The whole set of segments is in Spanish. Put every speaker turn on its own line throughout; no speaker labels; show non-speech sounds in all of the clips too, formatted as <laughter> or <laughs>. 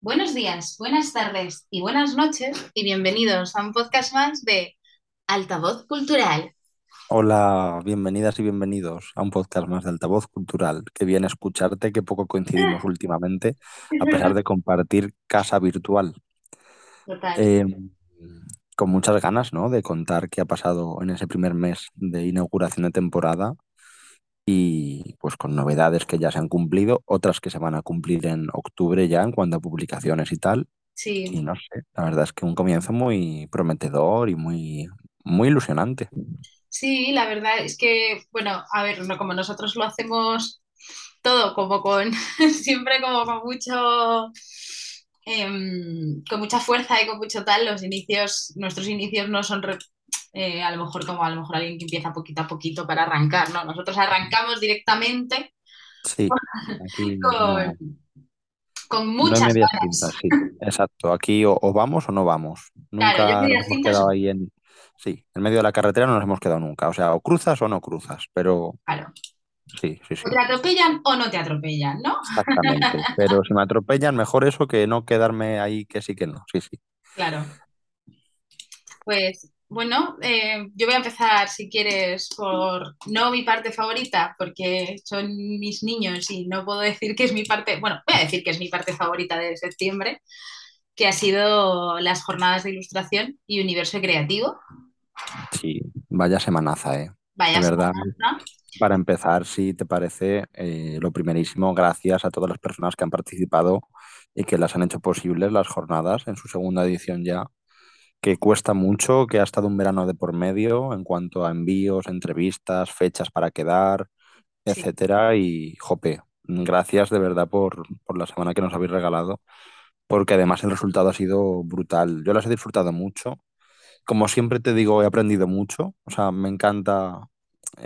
Buenos días, buenas tardes y buenas noches y bienvenidos a un podcast más de Altavoz Cultural.
Hola, bienvenidas y bienvenidos a un podcast más de Altavoz Cultural. Qué bien escucharte, que poco coincidimos <laughs> últimamente, a pesar de compartir casa virtual.
Total.
Eh, con muchas ganas, ¿no? De contar qué ha pasado en ese primer mes de inauguración de temporada y pues con novedades que ya se han cumplido, otras que se van a cumplir en octubre ya en cuanto a publicaciones y tal. Y
Sí,
no sé, la verdad es que un comienzo muy prometedor y muy, muy ilusionante.
sí, la verdad es que, bueno, a ver, no como nosotros lo hacemos todo como con, <laughs> siempre como con mucho, em, con mucha fuerza y con mucho tal, los inicios, nuestros inicios no son eh, a lo mejor como a lo mejor alguien que empieza poquito a poquito para arrancar, ¿no? Nosotros arrancamos directamente
Sí, aquí <laughs>
con,
no. No
muchas ganas.
sí, exacto. Aquí o, o vamos o no vamos.
Claro,
Nunca nos hemos quedado ahí en... Sí, en medio de la carretera no nos hemos quedado nunca. O sea, o cruzas o no cruzas, pero
claro.
Sí, sí,
O
sí,
te atropellan o no te atropellan, ¿no?
exactamente. <laughs> Pero si me atropellan, mejor eso que no quedarme ahí que sí que no. Sí, sí.
Claro. Pues bueno, eh, yo voy a empezar, si quieres, por no mi parte favorita, porque son mis niños y no puedo decir que es mi parte, bueno, voy a decir que es mi parte favorita de septiembre, que ha sido las jornadas de ilustración y universo creativo.
Sí, vaya semanaza, ¿eh? De
Vaya
verdad. Para empezar, si te parece, eh, lo primerísimo, gracias a todas las personas que han participado y que las han hecho posibles las jornadas en su segunda edición ya que cuesta mucho, que ha estado un verano de por medio en cuanto a envíos, entrevistas, fechas para quedar,
Sí,
etcétera. Y jope, gracias de verdad por, por la semana que nos habéis regalado, porque además el resultado ha sido brutal. Yo las he disfrutado mucho. Como siempre te digo, he aprendido mucho. O sea, me encanta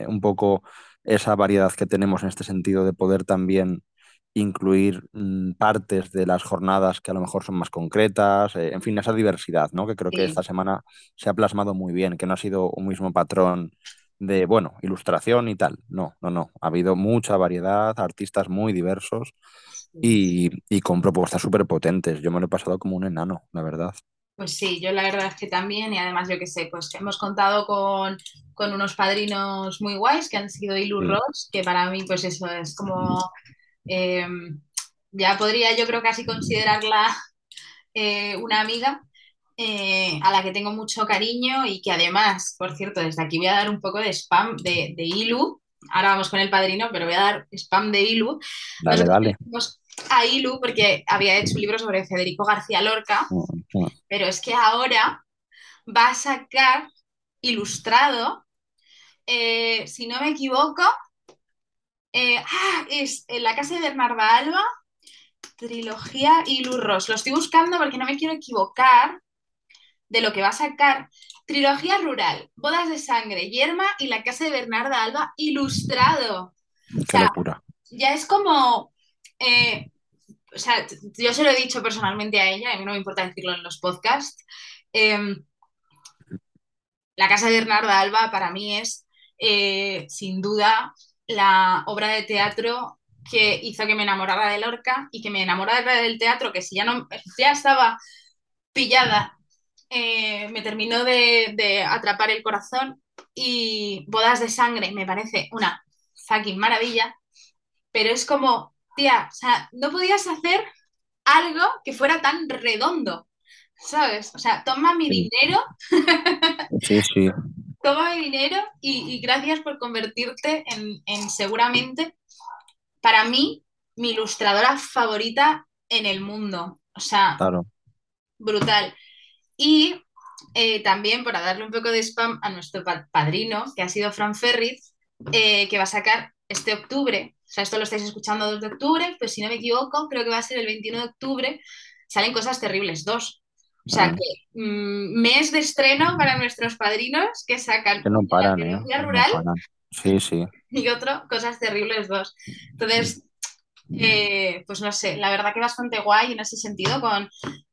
un poco esa variedad que tenemos en este sentido de poder también incluir mm, partes de las jornadas que a lo mejor son más concretas, eh, en fin, esa diversidad, ¿no? Que creo que esta semana se ha plasmado muy bien, que no ha sido un mismo patrón de, bueno, ilustración y tal. No, no, no. Ha habido mucha variedad, artistas muy diversos y, y con propuestas súper potentes. Yo me lo he pasado como un enano, la verdad.
Pues sí, yo la verdad es que también, y además yo que sé, pues hemos contado con, con unos padrinos muy guays que han sido Ilu
Sí,
Ross, que para mí pues eso es como, eh, ya podría yo creo casi considerarla eh, una amiga eh, a la que tengo mucho cariño y que además, por cierto, desde aquí voy a dar un poco de spam de, de Ilu, ahora vamos con el padrino, pero voy a dar spam de Ilu.
dale,
Nosotros
dale.
conocimos a Ilu porque había hecho un libro sobre Federico García Lorca
Mm, mm.
pero es que ahora va a sacar ilustrado, eh, si no me equivoco, eh, ah, es en la casa de Bernarda Alba, trilogía y Lurros. Lo estoy buscando porque no me quiero equivocar de lo que va a sacar. Trilogía rural, bodas de sangre, yerma y la casa de Bernarda Alba ilustrado. O
Qué
sea,
locura.
ya es como... eh, o sea, yo se lo he dicho personalmente a ella, a mí no me importa decirlo en los podcasts. Eh, La Casa de Bernarda Alba para mí es, eh, sin duda, la obra de teatro que hizo que me enamorara de Lorca y que me enamorara del teatro, que si ya no ya estaba pillada, eh, me terminó de atrapar el corazón y Bodas de Sangre me parece una fucking maravilla, pero es como, tía, o sea, no podías hacer algo que fuera tan redondo, ¿sabes? O sea, toma mi
Sí,
dinero
sí, sí.
toma mi dinero y, y gracias por convertirte en, en seguramente, para mí, mi ilustradora favorita en el mundo. O sea,
Claro.
brutal. Y eh, también para darle un poco de spam a nuestro pa- padrino, que ha sido Fran Ferriz, eh, que va a sacar este octubre. O sea, esto lo estáis escuchando 2 de octubre, pues si no me equivoco, creo que va a ser el 21 de octubre. Salen cosas terribles, dos. O sea, que mm, mes de estreno para nuestros padrinos que sacan
Que no
la
paran, ¿eh?
trilogía
No
rural
paran. Sí, sí. <laughs>
y otro, Cosas Terribles dos Entonces, eh, pues no sé, la verdad que bastante guay en ese sentido con,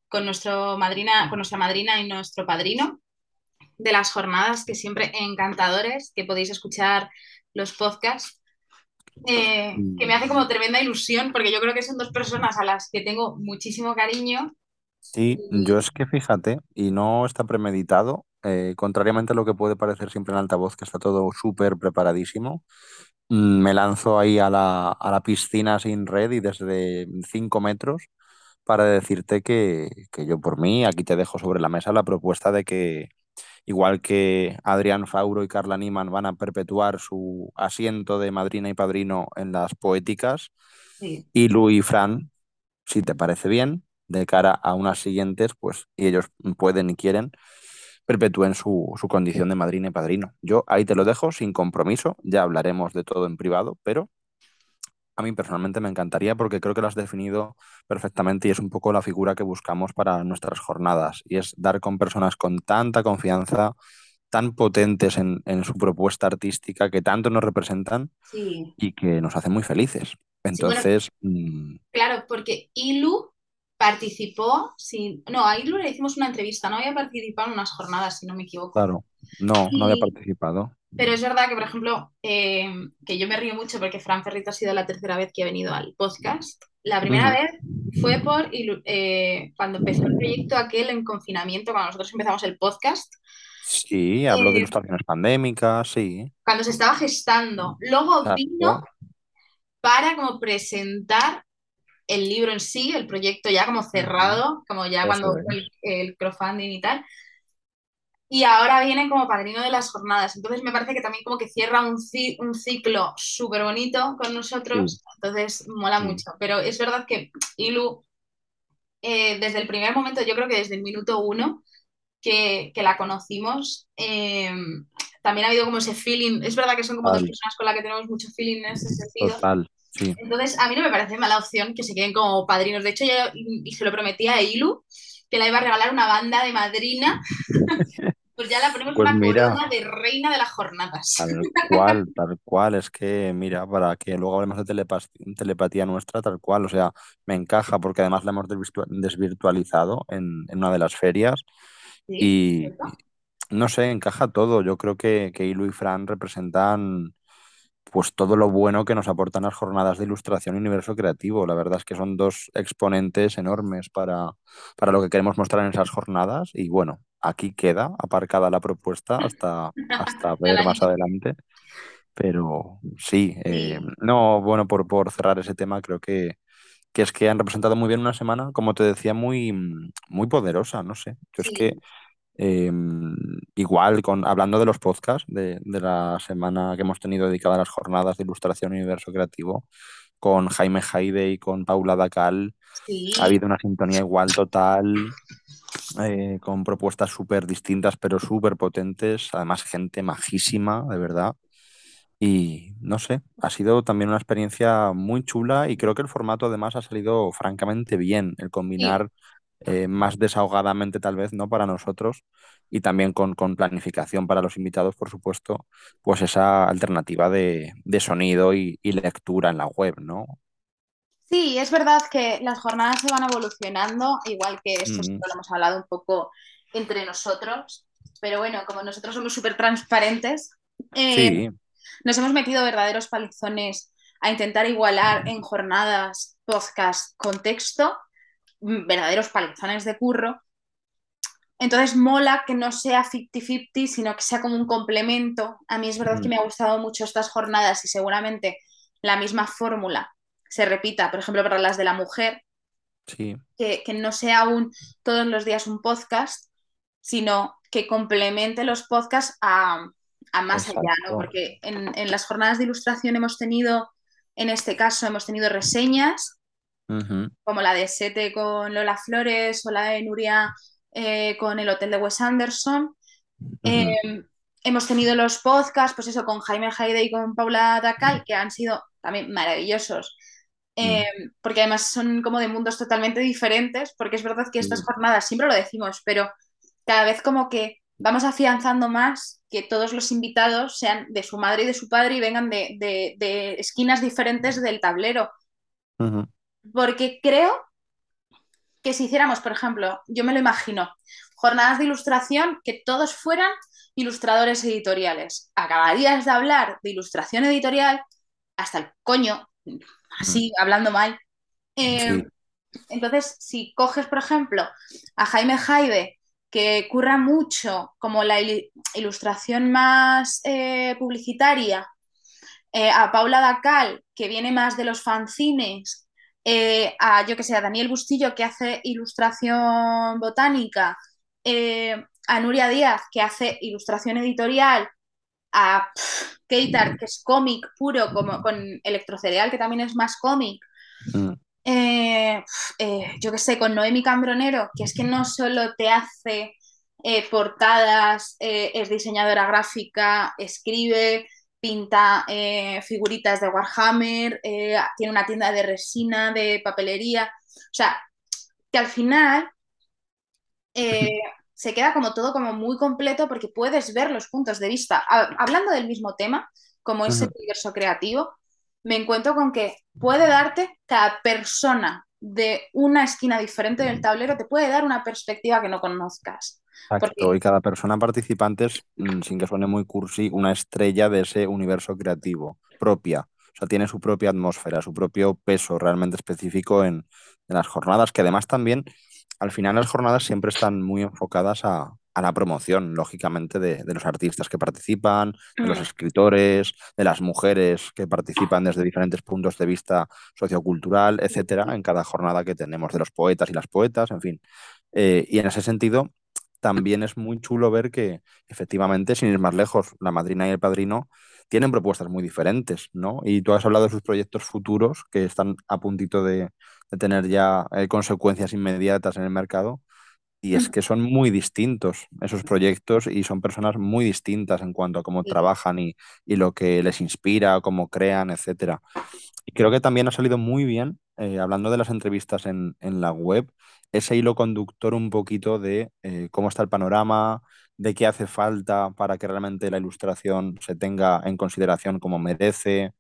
con, nuestro madrina, con nuestra madrina y nuestro padrino de las jornadas, que siempre encantadores, que podéis escuchar los podcasts. Eh, que me hace como tremenda ilusión, porque yo creo que son dos personas a las que tengo muchísimo cariño.
Sí, yo es que fíjate, y no está premeditado, eh, contrariamente a lo que puede parecer siempre en altavoz, que está todo súper preparadísimo, mm, me lanzo ahí a la, a la piscina sin red y desde 5 metros para decirte que, que yo por mí aquí te dejo sobre la mesa la propuesta de que igual que Adrián Fauro y Carla Niman van a perpetuar su asiento de madrina y padrino en las poéticas,
sí,
y Lu y Fran, si te parece bien, de cara a unas siguientes, pues y ellos pueden y quieren, perpetúen su, su condición de madrina y padrino. Yo ahí te lo dejo sin compromiso, ya hablaremos de todo en privado, pero a mí personalmente me encantaría porque creo que lo has definido perfectamente y es un poco la figura que buscamos para nuestras jornadas y es dar con personas con tanta confianza, tan potentes en, en su propuesta artística, que tanto nos representan
sí.
y que nos hacen muy felices.
Sí, bueno,
Entonces, mm,
claro, porque Ilu participó, sin, no, a Ilu le hicimos una entrevista, no había participado en unas jornadas, si no me equivoco.
claro, no, no había
Y,
participado.
pero es verdad que, por ejemplo, eh, que yo me río mucho porque Fran Ferrito ha sido la tercera vez que ha venido al podcast. La primera vez fue por eh, cuando empezó el proyecto aquel en confinamiento, cuando nosotros empezamos el podcast,
Sí, hablo de
eh,
ilustraciones pandémicas, sí,
cuando se estaba gestando. Luego vino para como presentar el libro en sí, el proyecto ya como cerrado, como ya cuando fue el, el crowdfunding y tal. Y ahora viene como padrino de las jornadas. Entonces me parece que también como que cierra un, ci- un ciclo súper bonito con
sí,
nosotros. Entonces mola
sí,
mucho. Pero es verdad que Ilu, eh, desde el primer momento, yo creo que desde el minuto uno que, que la conocimos, eh, también ha habido como ese feeling. Es verdad que son como dos
total,
personas con las que tenemos mucho feeling en ese sentido.
total, sí.
Entonces, a mí no me parece mala opción que se queden como padrinos. De hecho, yo y se lo prometí a Ilu que la iba a regalar una banda de madrina, <laughs> pues ya la ponemos
Pues
una
mira,
corona de reina de las jornadas.
Tal <laughs> cual, tal cual. Es que, mira, para que luego hablemos de telepatía nuestra, tal cual. O sea, me encaja porque además la hemos desvirtua- desvirtualizado en, en una de las ferias
Sí,
y
¿cierto?
no sé, encaja todo. Yo creo que, que Ilu y Fran representan pues todo lo bueno que nos aportan las jornadas de ilustración y universo creativo. La verdad es que son dos exponentes enormes para, para lo que queremos mostrar en esas jornadas y bueno, aquí queda aparcada la propuesta hasta, hasta <laughs> ver más adelante. Pero sí, eh,
viene.
no, bueno, por, por cerrar ese tema, creo que, que es que han representado muy bien una semana, como te decía, muy, muy poderosa, no sé. Yo es que
Sí,
eh, igual, con, hablando de los podcasts de, de la semana que hemos tenido dedicada a las jornadas de ilustración Universo Creativo, con Jaime Jaide y con Paula Dacal, ha habido una sintonía igual total, eh, con propuestas súper distintas, pero súper potentes, además gente majísima, de verdad. Y no sé, ha sido también una experiencia muy chula y creo que el formato además ha salido francamente bien, el
sí.
Eh, más desahogadamente tal vez, ¿no? Para nosotros. Y también con, con planificación para los invitados, por supuesto, pues esa alternativa de, de sonido y, y lectura en la web, ¿no?
Sí, es verdad que las jornadas se van evolucionando, igual que esto
Mm,
lo hemos hablado un poco entre nosotros, pero bueno, como nosotros somos súper transparentes, eh,
sí,
nos hemos metido verdaderos palizones a intentar igualar en jornadas, podcast, contexto, verdaderos palizones de curro. Entonces mola que no sea 50-50, sino que sea como un complemento. A mí es verdad que
mm,
me ha gustado mucho estas jornadas y seguramente la misma fórmula se repita, por ejemplo, para las de la mujer,
sí,
que, que no sea un todos los días un podcast, sino que complemente los podcasts a, a más allá. Porque en, en, las jornadas de ilustración hemos tenido, en este caso, hemos tenido reseñas, Como la de Sete con Lola Flores o la de Nuria eh, con el Hotel de Wes Anderson. Eh,
ujú,
hemos tenido los podcasts, pues eso, con Jaime Haide y con Paula Dacal, que han sido también maravillosos. Eh,
mm,
porque además son como de mundos totalmente diferentes, porque es verdad que estas jornadas, siempre lo decimos, pero cada vez como que vamos afianzando más que todos los invitados sean de su madre y de su padre y vengan de, de, de esquinas diferentes del tablero.
ujú,
Porque creo que si hiciéramos, por ejemplo, yo me lo imagino, jornadas de ilustración que todos fueran ilustradores editoriales. Acabarías de hablar de ilustración editorial, hasta el coño, así, hablando mal. Eh,
Sí.
entonces, si coges, por ejemplo, a Jaime Jaide, que curra mucho como la il- ilustración más eh, publicitaria, eh, a Paula Dacal, que viene más de los fanzines, eh, a yo que sé, a Daniel Bustillo, que hace ilustración botánica, eh, a Nuria Díaz, que hace ilustración editorial, a pff, Keitar, que es cómic puro, como con Electrocereal, que también es más cómic.
Mm.
Eh, eh, yo que sé, con Noemi Cambronero, que es que no solo te hace eh, portadas, es diseñadora gráfica, escribe, pinta eh, figuritas de Warhammer, eh, tiene una tienda de resina, de papelería. O sea, que al final eh, <laughs> se queda como todo como muy completo porque puedes ver los puntos de vista. Ha- Hablando del mismo tema, como es el universo creativo, me encuentro con que puede darte cada persona de una esquina diferente del tablero, te puede dar una perspectiva que no conozcas.
Exacto,
Porque,
y cada persona participante es, mm, sin que suene muy cursi, una estrella de ese universo creativo propia. O sea, tiene su propia atmósfera, su propio peso realmente específico en, en las jornadas, que además también, al final las jornadas siempre están muy enfocadas a, a la promoción, lógicamente, de, de los artistas que participan, de los
mm,
escritores, de las mujeres que participan desde diferentes puntos de vista sociocultural, etcétera, en cada jornada que tenemos, de los poetas y las poetas, en fin. Eh, y en ese sentido, también es muy chulo ver que efectivamente, sin ir más lejos, la madrina y el padrino tienen propuestas muy diferentes, ¿no? Y tú has hablado de sus proyectos futuros que están a puntito de, de tener ya eh, consecuencias inmediatas en el mercado. Y es que son muy distintos esos proyectos y son personas muy distintas en cuanto a cómo
sí,
trabajan y, y lo que les inspira, cómo crean, etcétera. Y creo que también ha salido muy bien, eh, hablando de las entrevistas en, en la web, ese hilo conductor un poquito de eh, cómo está el panorama, de qué hace falta para que realmente la ilustración se tenga en consideración como merece,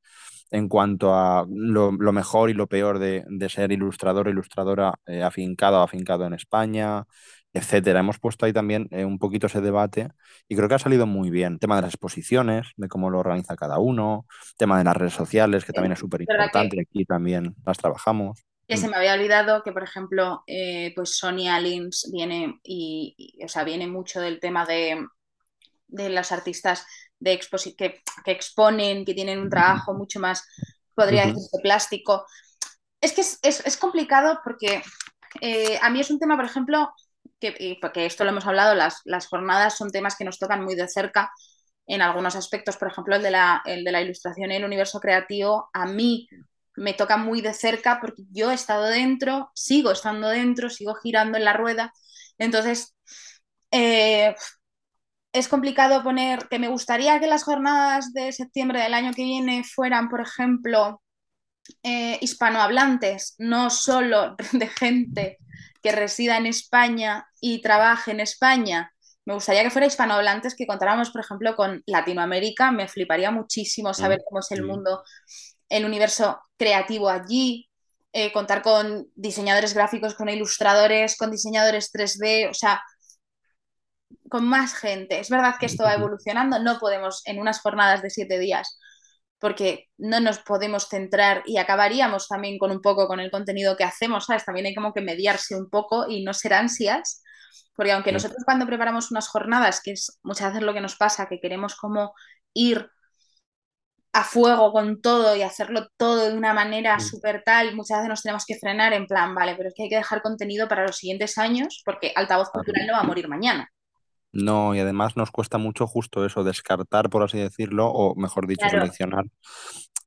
en cuanto a lo, lo mejor y lo peor de, de ser ilustrador o ilustradora eh, afincado o afincado en España, etcétera. Hemos puesto ahí también eh, un poquito ese debate y creo que ha salido muy bien. Tema de las exposiciones, de cómo lo organiza cada uno, tema de las redes sociales, que también es súper importante aquí también las trabajamos.
que se me había olvidado que, por ejemplo, eh, pues Sonia Lins viene y, y, o sea, viene mucho del tema de, de los artistas de que, que, exponen, que tienen un trabajo mucho más, podría
ujú,
decirse, plástico. Es que es, es, es complicado porque eh, a mí es un tema, por ejemplo, que, porque esto lo hemos hablado, las, las, jornadas son temas que nos tocan muy de cerca en algunos aspectos, por ejemplo, el de la, el de la ilustración y el universo creativo, a mí me toca muy de cerca porque yo he estado dentro, sigo estando dentro, sigo girando en la rueda. Entonces, eh, es complicado poner que me gustaría que las jornadas de septiembre del año que viene fueran, por ejemplo, eh, hispanohablantes, no solo <laughs> de gente que resida en España y trabaje en España. Me gustaría que fuera hispanohablantes, que contáramos, por ejemplo, con Latinoamérica. Me fliparía muchísimo saber cómo es el mundo, el universo creativo allí, eh, contar con diseñadores gráficos, con ilustradores, con diseñadores 3D, o sea, con más gente. Es verdad que esto va evolucionando, no podemos en unas jornadas de siete días porque no nos podemos centrar y acabaríamos también con un poco con el contenido que hacemos, ¿sabes? También hay como que mediarse un poco y no ser ansias, porque aunque
sí,
nosotros cuando preparamos unas jornadas, que es muchas veces lo que nos pasa, que queremos como ir a fuego con todo y hacerlo todo de una manera súper tal, muchas veces nos tenemos que frenar en plan, vale, pero es que hay que dejar contenido para los siguientes años porque altavoz cultural no va a morir mañana.
No, y además nos cuesta mucho justo eso, descartar, por así decirlo, o mejor dicho,
Claro.
seleccionar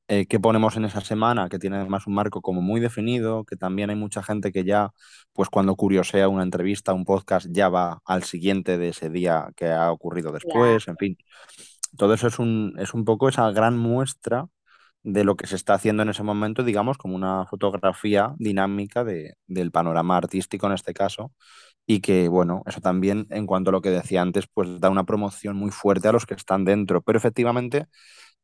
eh, qué ponemos en esa semana, que tiene además un marco como muy definido, que también hay mucha gente que ya, pues cuando curiosea una entrevista, un podcast, ya va al siguiente de ese día que ha ocurrido
Claro.
después, en fin. Todo eso es un, es un poco esa gran muestra de lo que se está haciendo en ese momento, digamos, como una fotografía dinámica de, del panorama artístico en este caso y que, bueno, eso también, en cuanto a lo que decía antes, pues da una promoción muy fuerte a los que están dentro. Pero efectivamente,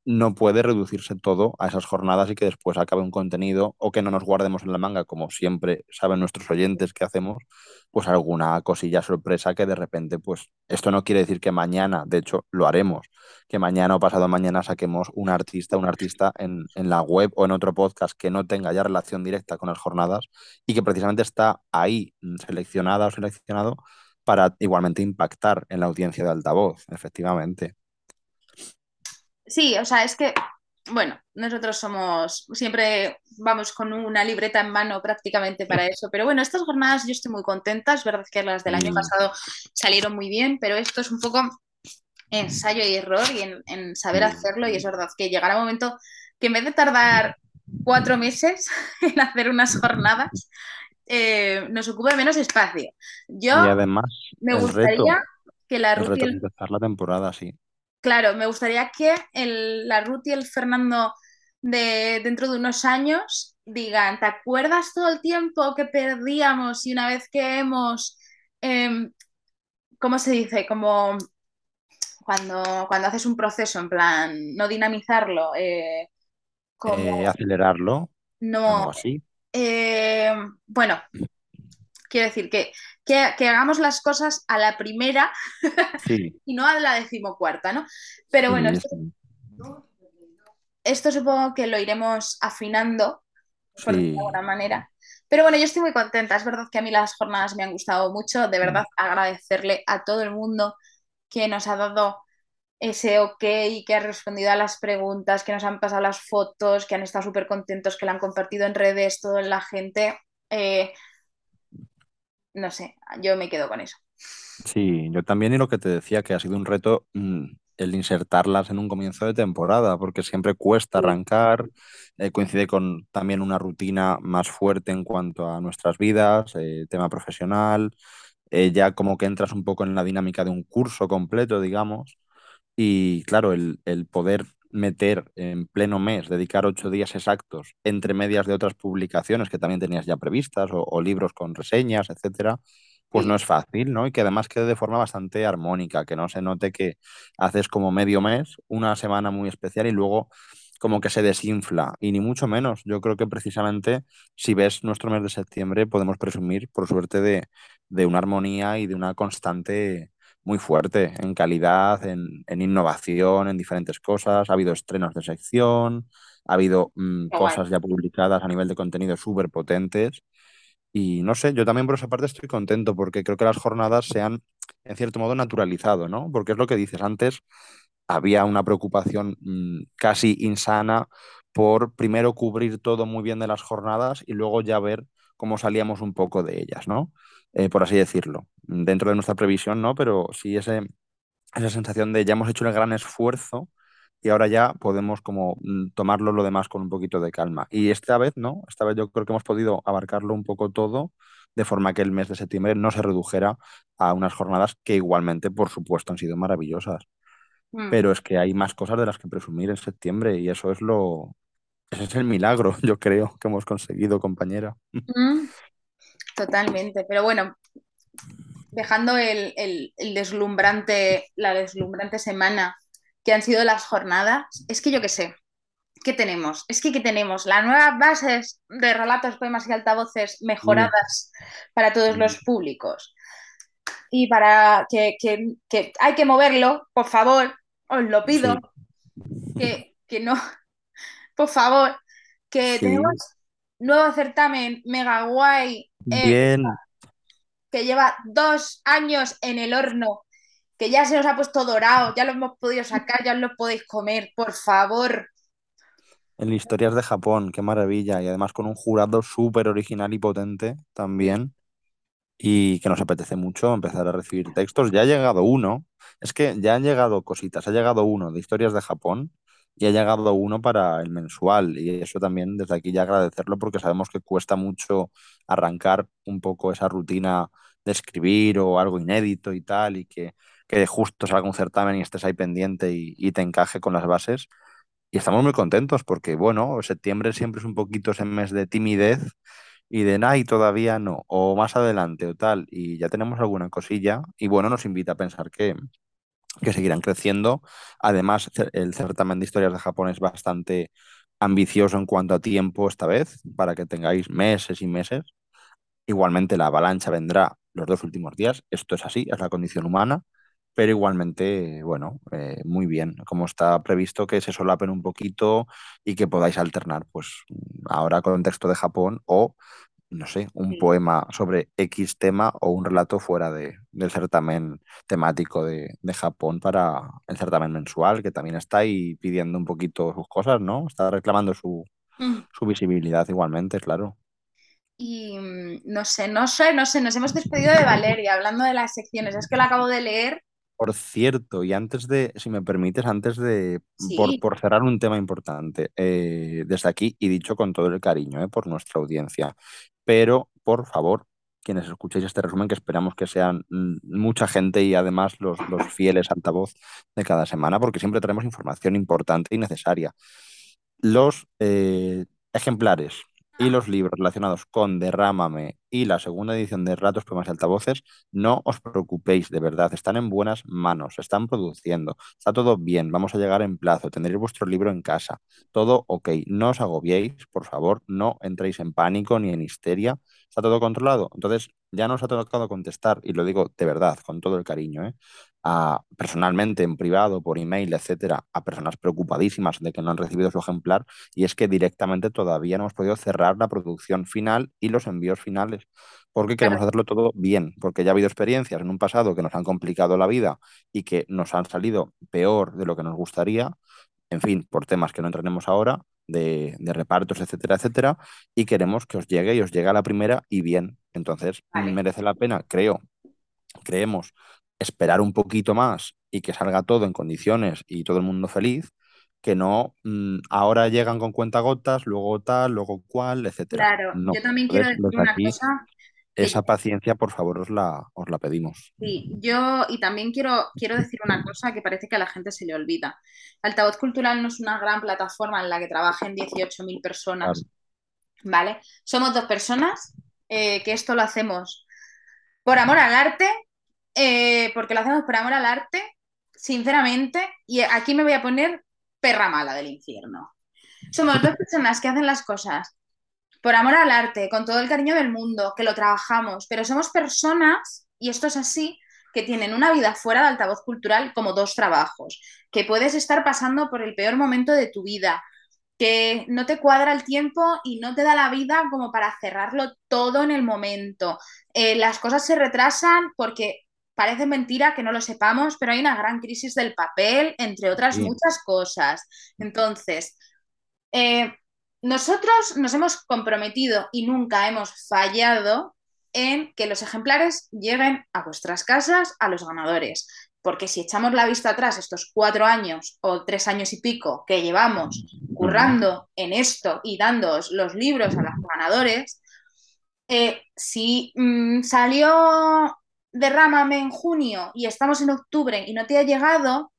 no puede reducirse todo a esas jornadas y que después acabe un contenido o que no nos guardemos en la manga, como siempre saben nuestros oyentes que hacemos, pues alguna cosilla sorpresa que de repente, pues esto no quiere decir que mañana, de hecho lo haremos, que mañana o pasado mañana saquemos un artista, un artista en, en la web o en otro podcast que no tenga ya relación directa con las jornadas y que precisamente está ahí seleccionada o seleccionado para igualmente impactar en la audiencia de altavoz, efectivamente.
Sí, o sea, es que, bueno, nosotros somos, siempre vamos con una libreta en mano prácticamente para eso, pero bueno, estas jornadas yo estoy muy contenta, es verdad que las del año
Mm,
pasado salieron muy bien, pero esto es un poco ensayo y error y en, en saber
mm.
hacerlo y es verdad que llegará un momento que en vez de tardar cuatro meses <laughs> en hacer unas jornadas, eh, nos ocupe menos espacio.
Y
Yo
además,
me gustaría
reto,
que la y
empezar la temporada, sí.
Claro, me gustaría que el- la Ruth y el Fernando de dentro de unos años digan, ¿te acuerdas todo el tiempo que perdíamos y una vez que hemos, em, ¿cómo se dice? Como cuando, cuando haces un proceso, en plan, no dinamizarlo, eh,
Eh, acelerarlo,
no,
así.
eh, bueno, quiero decir que, que, que hagamos las cosas a la primera <laughs>
Sí,
y no a la decimocuarta, ¿no? Pero bueno,
sí,
esto, supongo que lo iremos afinando por de alguna manera. Pero bueno, yo estoy muy contenta. Es verdad que a mí las jornadas me han gustado mucho. De verdad, agradecerle a todo el mundo que nos ha dado ese ok, que ha respondido a las preguntas, que nos han pasado las fotos, que han estado súper contentos, que la han compartido en redes, toda la gente. Eh, no sé, yo me quedo con eso.
Sí, yo también y lo que te decía, que ha sido un reto mm, el insertarlas en un comienzo de temporada, porque siempre cuesta arrancar, eh, coincide con también una rutina más fuerte en cuanto a nuestras vidas, eh, tema profesional, eh, ya como que entras un poco en la dinámica de un curso completo, digamos, y claro, el, el poder meter en pleno mes, dedicar ocho días exactos entre medias de otras publicaciones que también tenías ya previstas o, o libros con reseñas, etcétera, pues no
Sí,
es fácil, ¿no? Y que además quede de forma bastante armónica, que no se note que haces como medio mes, una semana muy especial y luego como que se desinfla, y ni mucho menos. Yo creo que precisamente si ves nuestro mes de septiembre podemos presumir, por suerte, de, de una armonía y de una constante muy fuerte en calidad, en, en innovación, en diferentes cosas. Ha habido estrenos de sección, ha habido mm, cosas ya publicadas a nivel de contenido súper potentes. Y no sé, yo también por esa parte estoy contento porque creo que las jornadas se han, en cierto modo, naturalizado, ¿no? Porque es lo que dices, antes había una preocupación mm, casi insana por primero cubrir todo muy bien de las jornadas y luego ya ver cómo salíamos un poco de ellas, ¿no? Eh, por así decirlo. Dentro de nuestra previsión, ¿no? Pero sí ese, esa sensación de ya hemos hecho el gran esfuerzo y ahora ya podemos como mm, tomarlo lo demás con un poquito de calma. Y esta vez, ¿no? Esta vez yo creo que hemos podido abarcarlo un poco todo de forma que el mes de septiembre no se redujera a unas jornadas que igualmente, por supuesto, han sido maravillosas.
Mm,
Pero es que hay más cosas de las que presumir en septiembre y eso es lo... Ese es el milagro, <laughs> yo creo, que hemos conseguido, compañera.
mm, totalmente. Pero bueno, dejando el, el- el deslumbrante, la deslumbrante semana que han sido las jornadas, es que yo qué sé, ¿qué tenemos? Es que ¿qué tenemos? Las nuevas bases de relatos, poemas y altavoces
Mm,
mejoradas para todos
mm,
los públicos. Y para que, que- que hay que moverlo, por favor, os lo pido,
Sí,
que, que no, por favor, que tenemos nuevo certamen mega guay eh,
Bien,
que lleva dos años en el horno, que ya se nos ha puesto dorado, ya lo hemos podido sacar, ya os lo podéis comer, por favor.
en historias de Japón, qué maravilla. Y además con un jurado súper original y potente también. y que nos apetece mucho empezar a recibir textos. Ya ha llegado uno, es que ya han llegado cositas, ha llegado uno de historias de Japón y ha llegado uno para el mensual y eso también desde aquí ya agradecerlo porque sabemos que cuesta mucho arrancar un poco esa rutina de escribir o algo inédito y tal y que, que justo salga un certamen y estés ahí pendiente y, y te encaje con las bases. Y estamos muy contentos porque, bueno, septiembre siempre es un poquito ese mes de timidez y de nada y todavía no, o más adelante o tal, y ya tenemos alguna cosilla, y bueno, nos invita a pensar que, que seguirán creciendo. Además, el certamen de historias de Japón es bastante ambicioso en cuanto a tiempo esta vez, para que tengáis meses y meses. Igualmente la avalancha vendrá los dos últimos días, esto es así, es la condición humana, pero igualmente, bueno, eh, muy bien, como está previsto que se solapen un poquito y que podáis alternar, pues ahora con texto de Japón o no sé, un poema sobre X tema o un relato fuera de, del certamen temático de, de, Japón para el certamen mensual, que también está ahí pidiendo un poquito sus cosas, ¿no? Está reclamando su,
Mm.
su visibilidad igualmente, claro.
Y mm, no sé, no sé, no sé, nos hemos despedido de Valeria hablando de las secciones. Es que lo acabo de leer.
Por cierto, y antes de, si me permites, antes de, por,
Sí,
por cerrar un tema importante, eh, desde aquí y dicho con todo el cariño, eh, por nuestra audiencia, pero por favor, quienes escuchéis este resumen, que esperamos que sean mm, mucha gente y además los, los fieles altavoz de cada semana, porque siempre traemos información importante y necesaria. Los eh, ejemplares y los libros relacionados con Derrámame y la segunda edición de Ratos, Poemas y Altavoces, no os preocupéis, de verdad, están en buenas manos, están produciendo, está todo bien, vamos a llegar en plazo, tendréis vuestro libro en casa, todo ok, no os agobiéis, por favor, no entréis en pánico ni en histeria, está todo controlado. Entonces, ya nos ha tocado contestar, y lo digo de verdad, con todo el cariño, ¿eh? A, personalmente, en privado, por email, etcétera, a personas preocupadísimas de que no han recibido su ejemplar, y es que directamente todavía no hemos podido cerrar la producción final y los envíos finales, porque queremos
claro,
hacerlo todo bien, porque ya ha habido experiencias en un pasado que nos han complicado la vida y que nos han salido peor de lo que nos gustaría, en fin, por temas que no entraremos ahora. De, de repartos, etcétera, etcétera, y queremos que os llegue y os llegue a la primera y bien. Entonces,
vale.
merece la pena, creo, creemos esperar un poquito más y que salga todo en condiciones y todo el mundo feliz, que no mm, ahora llegan con cuentagotas, luego tal, luego cual, etcétera.
Claro,
No.
yo también quiero decir una
aquí,
cosa
esa paciencia, por favor, os la, os la pedimos.
sí, yo y también quiero, quiero decir una cosa que parece que a la gente se le olvida. Altavoz Cultural no es una gran plataforma en la que trabajen 18.000
Claro.
personas, ¿vale? Somos dos personas eh, que esto lo hacemos por amor al arte, eh, porque lo hacemos por amor al arte, sinceramente, y aquí me voy a poner perra mala del infierno. Somos dos personas que hacen las cosas por amor al arte, con todo el cariño del mundo, que lo trabajamos, pero somos personas, y esto es así, que tienen una vida fuera de altavoz cultural como dos trabajos, que puedes estar pasando por el peor momento de tu vida, que no te cuadra el tiempo y no te da la vida como para cerrarlo todo en el momento. Eh, las cosas se retrasan porque parece mentira que no lo sepamos, pero hay una gran crisis del papel, entre otras
Sí,
muchas cosas. Entonces, eh, nosotros nos hemos comprometido y nunca hemos fallado en que los ejemplares lleguen a vuestras casas a los ganadores. Porque si echamos la vista atrás estos cuatro años o tres años y pico que llevamos currando en esto y dando los libros a los ganadores, eh, si mm, salió Derrámame en junio y estamos en octubre y no te ha llegado,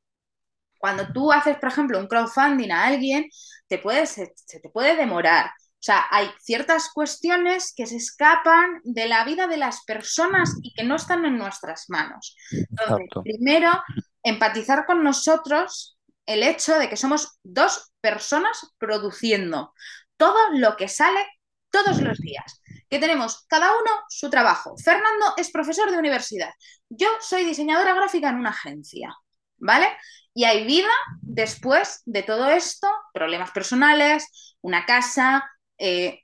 cuando tú haces, por ejemplo, un crowdfunding a alguien, te se, se te puede demorar. O sea, hay ciertas cuestiones que se escapan de la vida de las personas y que no están en nuestras manos. Entonces,
Exacto.
primero, empatizar con nosotros el hecho de que somos dos personas produciendo todo lo que sale todos los días, que tenemos cada uno su trabajo. Fernando es profesor de universidad, yo soy diseñadora gráfica en una agencia, ¿vale? Y hay vida después de todo esto, problemas personales, una casa, eh,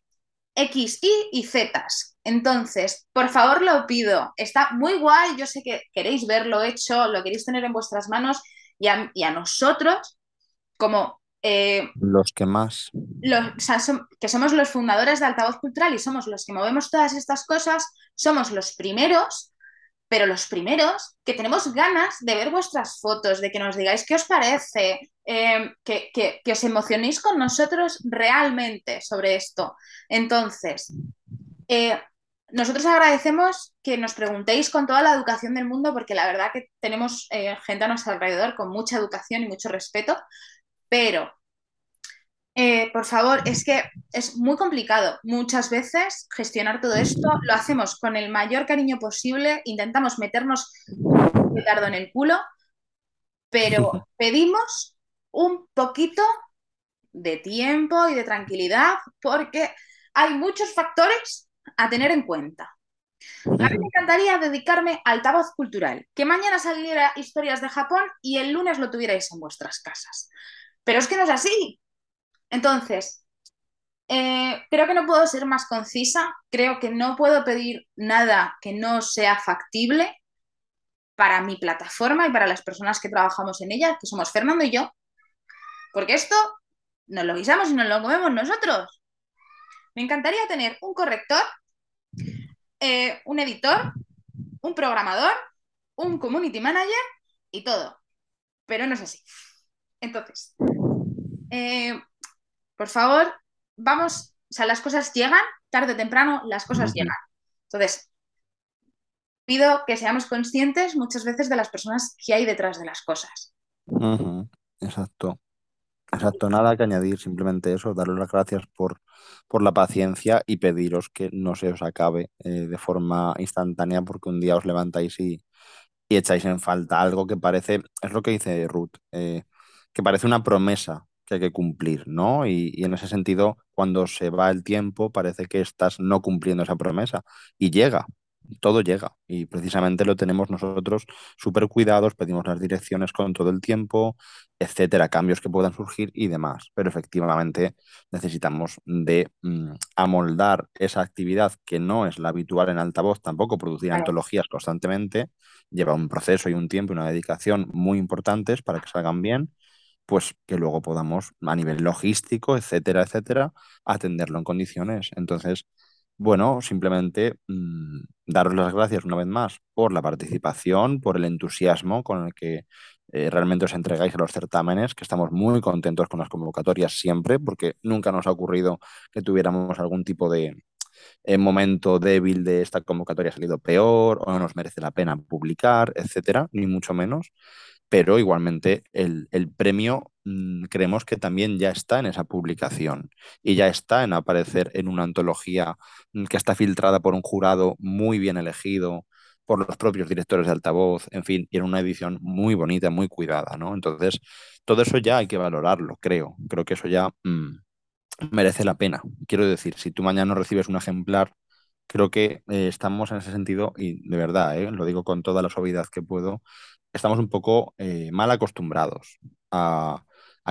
X, Y y Z. Entonces, por favor, lo pido. Está muy guay. Yo sé que queréis verlo hecho, lo queréis tener en vuestras manos y a, y a nosotros, como eh,
Los que más.
los, o sea, som, que somos los fundadores de Altavoz Cultural y somos los que movemos todas estas cosas, somos los primeros pero los primeros que tenemos ganas de ver vuestras fotos, de que nos digáis qué os parece, eh, que, que, que, os emocionéis con nosotros realmente sobre esto. Entonces, eh, nosotros agradecemos que nos preguntéis con toda la educación del mundo, porque la verdad que tenemos eh, gente a nuestro alrededor con mucha educación y mucho respeto, pero eh, por favor, es que es muy complicado. Muchas veces gestionar todo esto lo hacemos con el mayor cariño posible, intentamos meternos un petardo en el culo, pero <laughs> pedimos un poquito de tiempo y de tranquilidad porque hay muchos factores a tener en cuenta. A mí me encantaría dedicarme al altavoz cultural, que mañana saliera historias de Japón y el lunes lo tuvierais en vuestras casas. Pero es que no es así. Entonces, eh, creo que no puedo ser más concisa, creo que no puedo pedir nada que no sea factible para mi plataforma y para las personas que trabajamos en ella, que somos Fernando y yo, porque esto nos lo guisamos y nos lo comemos nosotros. Me encantaría tener un corrector, eh, un editor, un programador, un community manager y todo, pero no es así. Entonces, eh, por favor, vamos, o sea, las cosas llegan, tarde o temprano las cosas llegan. Entonces, pido que seamos conscientes muchas veces de las personas que hay detrás de las cosas.
Exacto. Exacto, nada que añadir, simplemente eso, daros las gracias por, por la paciencia y pediros que no se os acabe eh, de forma instantánea porque un día os levantáis y, y, echáis en falta algo que parece, es lo que dice Ruth, eh, que parece una promesa que hay que cumplir, ¿no? Y, y, en ese sentido, cuando se va el tiempo, parece que estás no cumpliendo esa promesa y llega, todo llega y precisamente lo tenemos nosotros súper cuidados, pedimos las direcciones con todo el tiempo, etcétera, cambios que puedan surgir y demás. Pero efectivamente necesitamos de mm, amoldar esa actividad que no es la habitual en altavoz, tampoco producir antologías constantemente, lleva un proceso y un tiempo y una dedicación muy importantes para que salgan bien pues que luego podamos a nivel logístico, etcétera, etcétera, atenderlo en condiciones. Entonces, bueno, simplemente mm, daros las gracias una vez más por la participación, por el entusiasmo con el que eh, realmente os entregáis a los certámenes, que estamos muy contentos con las convocatorias siempre, porque nunca nos ha ocurrido que tuviéramos algún tipo de eh, momento débil de esta convocatoria ha salido peor o no nos merece la pena publicar, etcétera, ni mucho menos pero igualmente el, premio mm, creemos que también ya está en esa publicación y ya está en aparecer en una antología mm, que está filtrada por un jurado muy bien elegido por los propios directores de altavoz, en fin, y en una edición muy bonita, muy cuidada, ¿no? Entonces, todo eso ya hay que valorarlo, creo. Creo que eso ya mm, merece la pena. Quiero decir, si tú mañana recibes un ejemplar, creo que eh, estamos en ese sentido, y de verdad, ¿eh? lo digo con toda la suavidad que puedo, estamos un poco eh, mal acostumbrados a,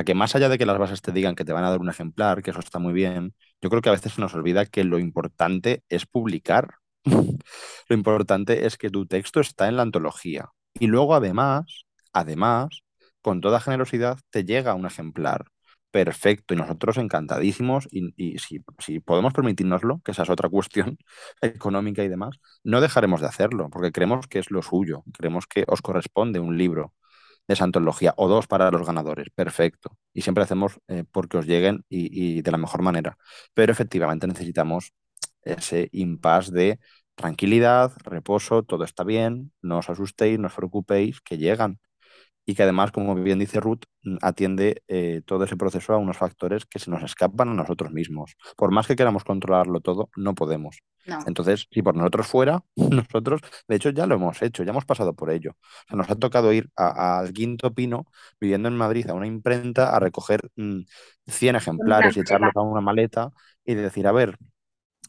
que más allá de que las bases te digan que te van a dar un ejemplar, que eso está muy bien, yo creo que a veces se nos olvida que lo importante es publicar. <laughs> lo importante es que tu texto está en la antología. Y luego además, además, con toda generosidad te llega un ejemplar perfecto y nosotros encantadísimos y, si, podemos permitirnoslo, que esa es otra <laughs> cuestión económica y demás, no dejaremos de hacerlo porque creemos que es lo suyo, creemos que os corresponde un libro de esa antología o dos para los ganadores, perfecto. Y siempre hacemos eh, porque os lleguen y, y de la mejor manera. Pero efectivamente necesitamos ese impasse de tranquilidad, reposo, todo está bien, no os asustéis, no os preocupéis, que llegan y que además, como bien dice Ruth, mm, atiende eh, todo ese proceso a unos factores que se nos escapan a nosotros mismos. Por más que queramos controlarlo todo, no podemos. Entonces, si por nosotros fuera, <laughs> nosotros, de hecho, ya lo hemos hecho, ya hemos pasado por ello. O sea, nos ha tocado ir al Quinto Pino, viviendo en Madrid, a una imprenta, a recoger 100 mm, ejemplares y echarlos a una maleta y decir, a ver,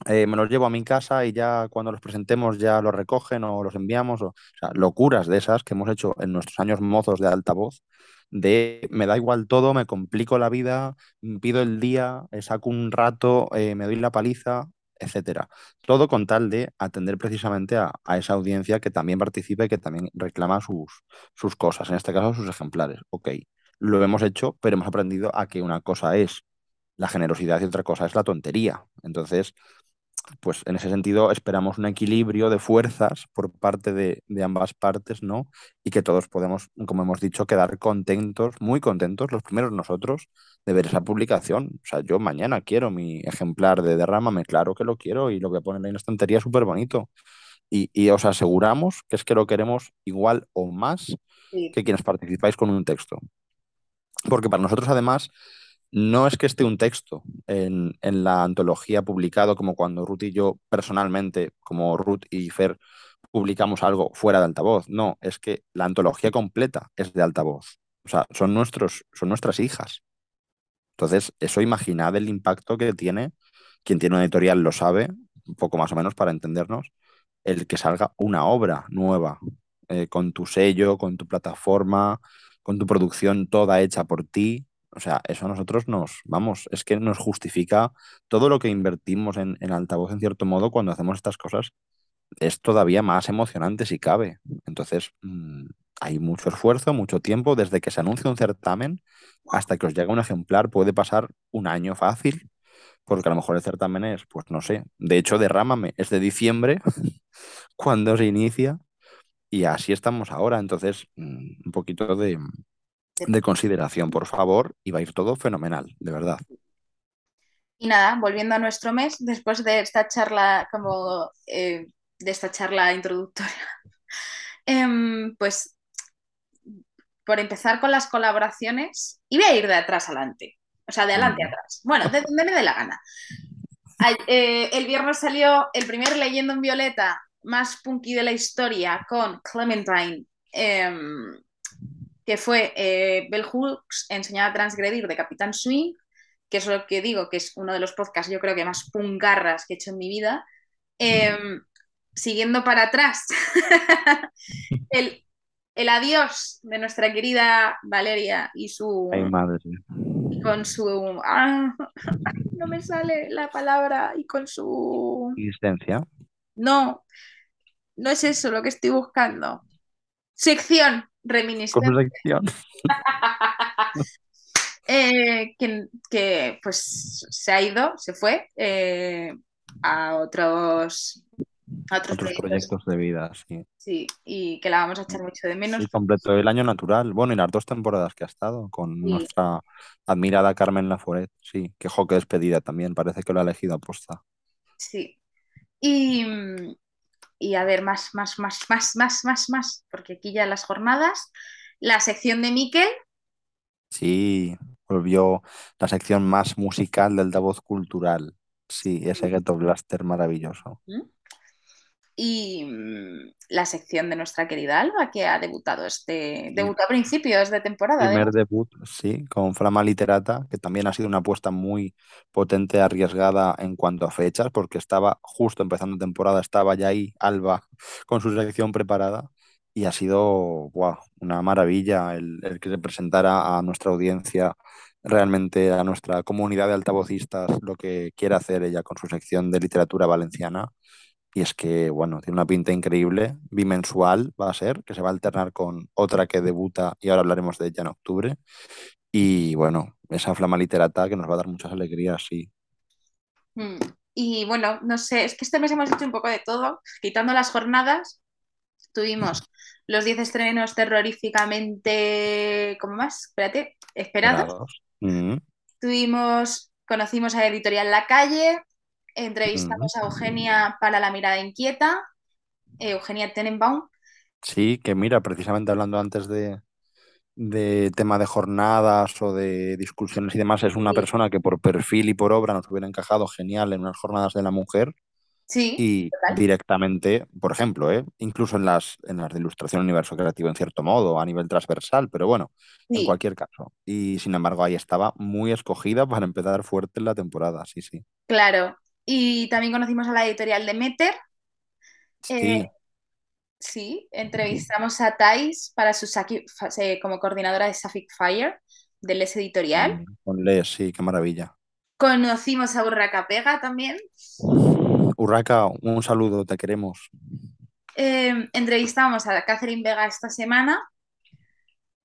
eh, me los llevo a mi casa y ya cuando los presentemos ya los recogen o los enviamos. O, sea, locuras de esas que hemos hecho en nuestros años mozos de altavoz, de me da igual todo, me complico la vida, mm, pido el día, eh, saco un rato, eh, me doy la paliza, etcétera. Todo con tal de atender precisamente a, esa audiencia que también participa y que también reclama sus, sus cosas, en este caso sus ejemplares. Ok, lo hemos hecho, pero hemos aprendido a que una cosa es la generosidad y otra cosa es la tontería. Entonces, pues en ese sentido esperamos un equilibrio de fuerzas por parte de, ambas partes, ¿no? Y que todos podemos, como hemos dicho, quedar contentos, muy contentos, los primeros nosotros, de ver esa publicación. O sea, yo mañana quiero mi ejemplar de Derrámame, claro que lo quiero y lo voy a poner en la estantería súper bonito. Y, os aseguramos que es que lo queremos igual o más que quienes participáis con un texto. Porque para nosotros, además, no es que esté un texto en, la antología publicado como cuando Ruth y yo personalmente, como Ruth y Fer, publicamos algo fuera de altavoz. No, es que la antología completa es de altavoz. O sea, son, nuestros, son nuestras hijas. Entonces, eso imaginad el impacto que tiene, quien tiene una editorial lo sabe, un poco más o menos para entendernos, el que salga una obra nueva, eh, con tu sello, con tu plataforma, con tu producción toda hecha por ti. O sea, eso a nosotros nos, vamos, es que nos justifica todo lo que invertimos en, en altavoz en cierto modo cuando hacemos estas cosas es todavía más emocionante si cabe. Entonces, mmm, hay mucho esfuerzo, mucho tiempo, desde que se anuncia un certamen hasta que os llega un ejemplar, puede pasar un año fácil, porque a lo mejor el certamen es, pues no sé, de hecho, derrámame, es de diciembre, <laughs> cuando se inicia, y así estamos ahora. Entonces, mmm, un poquito de, de consideración, por favor, y va a ir todo fenomenal, de verdad.
Y nada, volviendo a nuestro mes, después de esta charla como eh, de esta charla introductoria. <laughs> eh, pues por empezar con las colaboraciones, y voy a ir de atrás adelante, o sea, de adelante a atrás. Bueno, de donde me dé la gana. Eh, el viernes salió el primer Leyendo en Violeta más punky de la historia con Clementine, eh, que fue eh, Bell Hooks enseñada a transgredir de Capitán Swing, que es lo que digo, que es uno de los podcasts yo creo que más pungarras que he hecho en mi vida. Eh, siguiendo para atrás, <laughs> el, el, adiós de nuestra querida Valeria y su...
Ay, madre.
Y con su... Ah, <laughs> no me sale la palabra. Y con su...
¿Existencia?
No, no es eso lo que estoy buscando. Sección
sección. <laughs>
eh, que, que, pues se ha ido, se fue eh, a otros a otros,
otros proyectos. proyectos. de vida, sí.
Sí, y que la vamos a echar mucho de menos.
Sí, completo el año natural. Bueno, y las dos temporadas que ha estado con sí. nuestra admirada Carmen Laforet. Sí, qué jo, que despedida también. Parece que lo ha elegido aposta.
Sí. Y, y a ver, más, más, más, más, más, más, más, porque aquí ya las jornadas. La sección de Miquel.
Sí, volvió la sección más musical del altavoz cultural. Sí, ese Ghetto Blaster maravilloso.
¿Mm? Y mmm, la sección de nuestra querida Alba, que ha debutado este, debutó a principios de temporada.
Primer ¿eh? debut, sí, con Flama Literata, que también ha sido una apuesta muy potente, arriesgada en cuanto a fechas, porque estaba justo empezando temporada, estaba ya ahí Alba con su selección preparada. Y ha sido wow, una maravilla el, el que se presentara a nuestra audiencia realmente a nuestra comunidad de altavocistas lo que quiere hacer ella con su sección de literatura valenciana y es que, bueno, tiene una pinta increíble, bimensual va a ser, que se va a alternar con otra que debuta y ahora hablaremos de ella en octubre. Y bueno, esa flama literata que nos va a dar muchas alegrías, sí.
Mm. Y bueno, no sé, es que este mes hemos hecho un poco de todo, quitando las jornadas, tuvimos <laughs> los 10 estrenos terroríficamente, ¿cómo más? Espérate, esperados. esperados. Mm. Tuvimos, conocimos a Editorial La Calle, entrevistamos mm. a Eugenia para La Mirada Inquieta, Eugenia Tenenbaum.
Sí, que mira, precisamente hablando antes de, de tema de jornadas o de discusiones y demás, es una sí. persona que por perfil y por obra nos hubiera encajado genial en unas jornadas de la mujer.
Sí,
y total. directamente, por ejemplo, ¿eh? incluso en las, en las de ilustración universo creativo en cierto modo, a nivel transversal, pero bueno, sí. en cualquier caso. Y sin embargo, ahí estaba muy escogida para empezar fuerte la temporada, sí, sí.
Claro, y también conocimos a la editorial de Meter.
Sí. Eh,
sí, entrevistamos a Thais para su eh, como coordinadora de Safic Fire, del Les Editorial.
Con Les, sí, qué maravilla.
Conocimos a Urraca Pega también.
Urraca, un saludo, te queremos.
Eh, entrevistamos a Catherine Vega esta semana.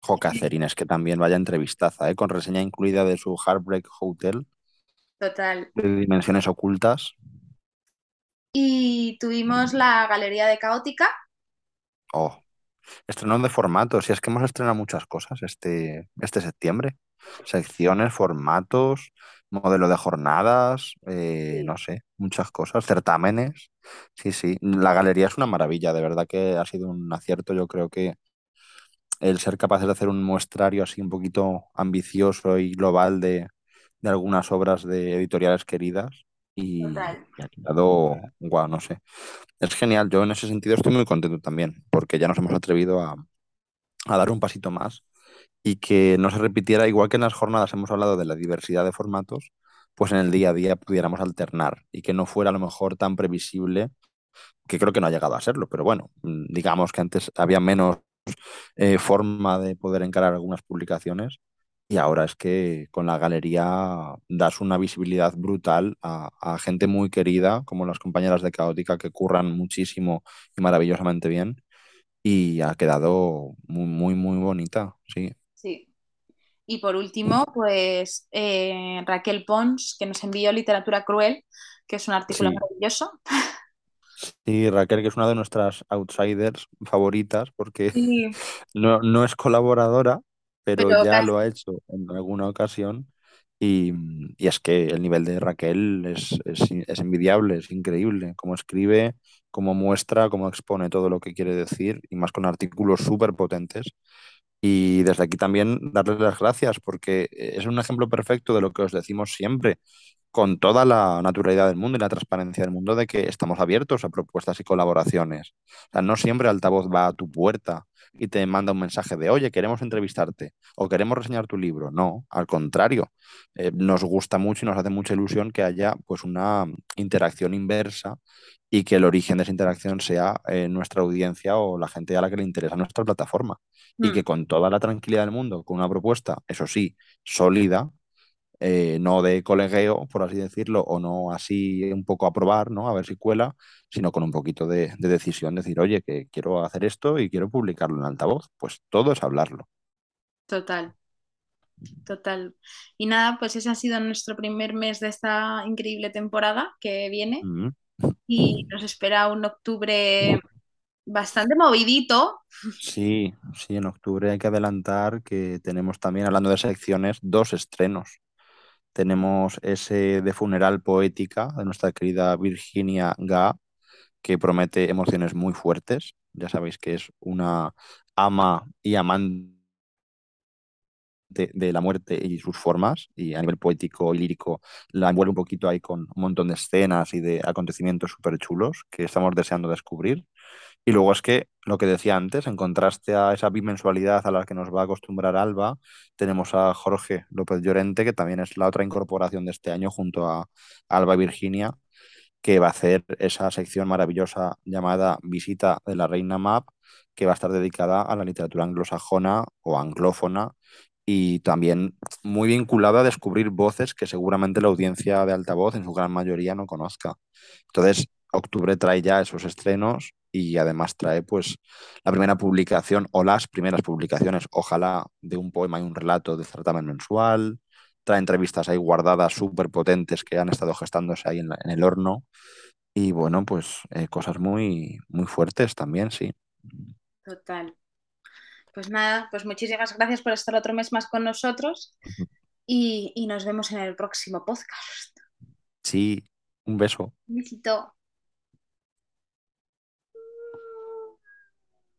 Jo, Catherine, es que también vaya entrevistaza, ¿eh? con reseña incluida de su Heartbreak Hotel.
Total.
De dimensiones ocultas.
Y tuvimos la Galería de Caótica.
Oh, estrenó de formatos. Y es que hemos estrenado muchas cosas este, este septiembre. Secciones, formatos, modelo de jornadas, eh, sí. no sé, muchas cosas, certámenes. Sí, sí. La galería es una maravilla, de verdad que ha sido un acierto. Yo creo que el ser capaces de hacer un muestrario así un poquito ambicioso y global de, de algunas obras de editoriales queridas y, ha quedado, wow, no sé. es genial. Yo en ese sentido estoy muy contento también, porque ya nos hemos atrevido a, a dar un pasito más y que no se repitiera, igual que en las jornadas hemos hablado de la diversidad de formatos, pues en el día a día pudiéramos alternar y que no fuera a lo mejor tan previsible, que creo que no ha llegado a serlo, pero bueno, digamos que antes había menos eh, forma de poder encarar algunas publicaciones y ahora es que con la galería das una visibilidad brutal a, a gente muy querida, como las compañeras de Caótica, que curran muchísimo y maravillosamente bien y ha quedado muy, muy, muy bonita, sí.
Sí. Y por último, pues eh, Raquel Pons, que nos envió Literatura Cruel, que es un artículo
Sí,
maravilloso.
sí, Raquel, que es una de nuestras outsiders favoritas, porque
Sí, <laughs>
no, no es colaboradora, pero
pero
ya lo ha hecho en alguna ocasión. Y, y es que el nivel de Raquel es, es, es envidiable, es increíble. Cómo escribe, cómo muestra, cómo expone todo lo que quiere decir, y más con artículos súper potentes. Y desde aquí también darles las gracias porque es un ejemplo perfecto de lo que os decimos siempre, con toda la naturalidad del mundo y la transparencia del mundo, de que estamos abiertos a propuestas y colaboraciones. O sea, no siempre el altavoz va a tu puerta y te manda un mensaje de, oye, queremos entrevistarte o queremos reseñar tu libro. No, al contrario, eh, nos gusta mucho y nos hace mucha ilusión que haya pues una interacción inversa y que el origen de esa interacción sea eh, nuestra audiencia o la gente a la que le interesa nuestra plataforma y
Mm,
que con toda la tranquilidad del mundo, con una propuesta, eso sí, sólida, eh, no de colegueo, por así decirlo, o no así un poco a probar, ¿no? A ver si cuela, sino con un poquito de, de decisión, decir, oye, que quiero hacer esto y quiero publicarlo en altavoz. Pues todo es hablarlo.
total, total. Y nada, pues ese ha sido nuestro primer mes de esta increíble temporada que viene
Mm.
y nos espera un octubre bastante movidito.
Sí, sí, en octubre hay que adelantar que tenemos también, hablando de secciones, dos estrenos. Tenemos ese de Funeral Poética de nuestra querida Virginia Ga, que promete emociones muy fuertes. Ya sabéis que es una ama y amante de la muerte y sus formas, y a nivel poético y lírico la envuelve un poquito ahí con un montón de escenas y de acontecimientos súper chulos que estamos deseando descubrir. Y luego es que, lo que decía antes, en contraste a esa bimensualidad a la que nos va a acostumbrar Alba, tenemos a Jorge López Llorente, que también es la otra incorporación de este año junto a Alba Virginia, que va a hacer esa sección maravillosa llamada Visita de la Reina Map, que va a estar dedicada a la literatura anglosajona o anglófona y también muy vinculada a descubrir voces que seguramente la audiencia de altavoz en su gran mayoría no conozca. Entonces, octubre trae ya esos estrenos y además trae pues la primera publicación o las primeras publicaciones, ojalá, de un poema y un relato de certamen mensual, trae entrevistas ahí guardadas súper potentes que han estado gestándose ahí en, la- en el horno y bueno, pues eh, cosas muy, muy fuertes también, sí.
Total. Pues nada, pues muchísimas gracias por estar otro mes más con nosotros y, y nos vemos en el próximo podcast.
Sí, un beso.
Un besito.